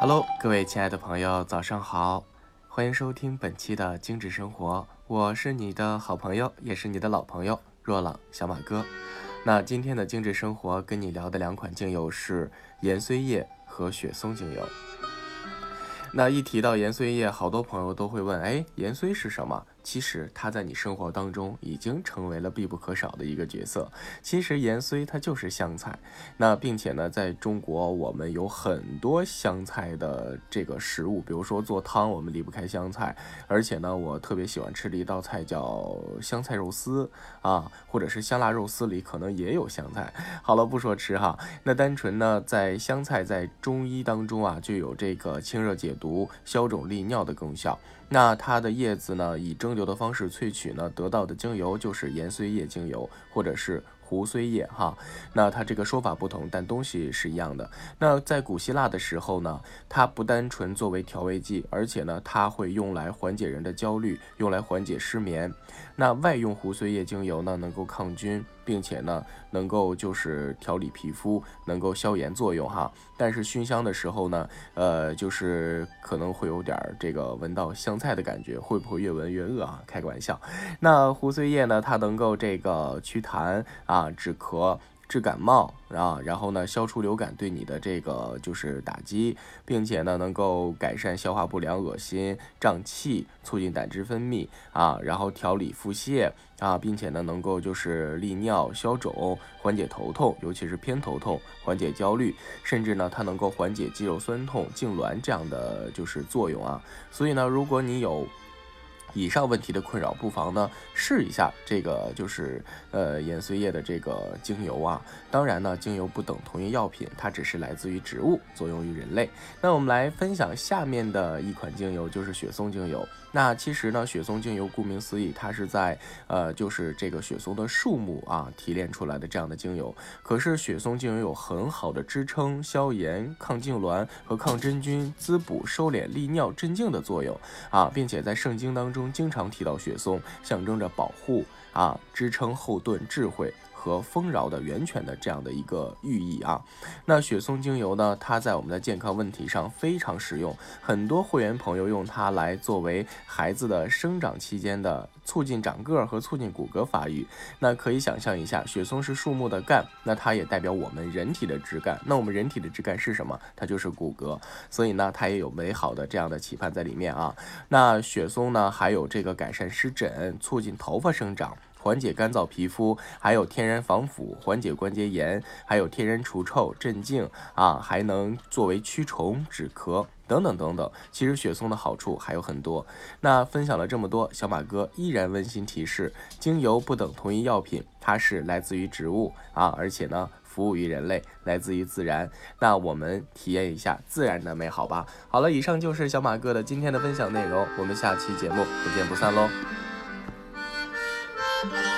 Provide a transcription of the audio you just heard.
Hello，各位亲爱的朋友，早上好，欢迎收听本期的精致生活，我是你的好朋友，也是你的老朋友若朗小马哥。那今天的精致生活跟你聊的两款精油是岩碎叶和雪松精油。那一提到岩碎叶，好多朋友都会问，哎，岩碎是什么？其实它在你生活当中已经成为了必不可少的一个角色。其实盐虽它就是香菜，那并且呢，在中国我们有很多香菜的这个食物，比如说做汤我们离不开香菜，而且呢，我特别喜欢吃的一道菜叫香菜肉丝啊，或者是香辣肉丝里可能也有香菜。好了，不说吃哈，那单纯呢，在香菜在中医当中啊，就有这个清热解毒、消肿利尿的功效。那它的叶子呢，以蒸有的方式萃取呢，得到的精油就是岩髓液精油，或者是。胡荽叶哈，那它这个说法不同，但东西是一样的。那在古希腊的时候呢，它不单纯作为调味剂，而且呢，它会用来缓解人的焦虑，用来缓解失眠。那外用胡荽叶精油呢，能够抗菌，并且呢，能够就是调理皮肤，能够消炎作用哈。但是熏香的时候呢，呃，就是可能会有点这个闻到香菜的感觉，会不会越闻越饿啊？开个玩笑。那胡荽叶呢，它能够这个祛痰啊。啊，止咳、治感冒啊，然后呢，消除流感对你的这个就是打击，并且呢，能够改善消化不良、恶心、胀气，促进胆汁分泌啊，然后调理腹泻啊，并且呢，能够就是利尿、消肿、缓解头痛，尤其是偏头痛，缓解焦虑，甚至呢，它能够缓解肌肉酸痛、痉挛这样的就是作用啊。所以呢，如果你有。以上问题的困扰，不妨呢试一下这个就是呃岩髓液的这个精油啊。当然呢，精油不等同于药品，它只是来自于植物，作用于人类。那我们来分享下面的一款精油，就是雪松精油。那其实呢，雪松精油顾名思义，它是在呃就是这个雪松的树木啊提炼出来的这样的精油。可是雪松精油有很好的支撑、消炎、抗痉挛和抗真菌、滋补、收敛、利尿、镇静的作用啊，并且在圣经当中。经常提到雪松，象征着保护啊、支撑、后盾、智慧和丰饶的源泉的这样的一个寓意啊。那雪松精油呢，它在我们的健康问题上非常实用，很多会员朋友用它来作为孩子的生长期间的。促进长个儿和促进骨骼发育，那可以想象一下，雪松是树木的干，那它也代表我们人体的枝干。那我们人体的枝干是什么？它就是骨骼，所以呢，它也有美好的这样的期盼在里面啊。那雪松呢，还有这个改善湿疹、促进头发生长、缓解干燥皮肤，还有天然防腐、缓解关节炎，还有天然除臭、镇静啊，还能作为驱虫、止咳。等等等等，其实雪松的好处还有很多。那分享了这么多，小马哥依然温馨提示：精油不等同于药品，它是来自于植物啊，而且呢，服务于人类，来自于自然。那我们体验一下自然的美好吧。好了，以上就是小马哥的今天的分享内容，我们下期节目不见不散喽。Bye.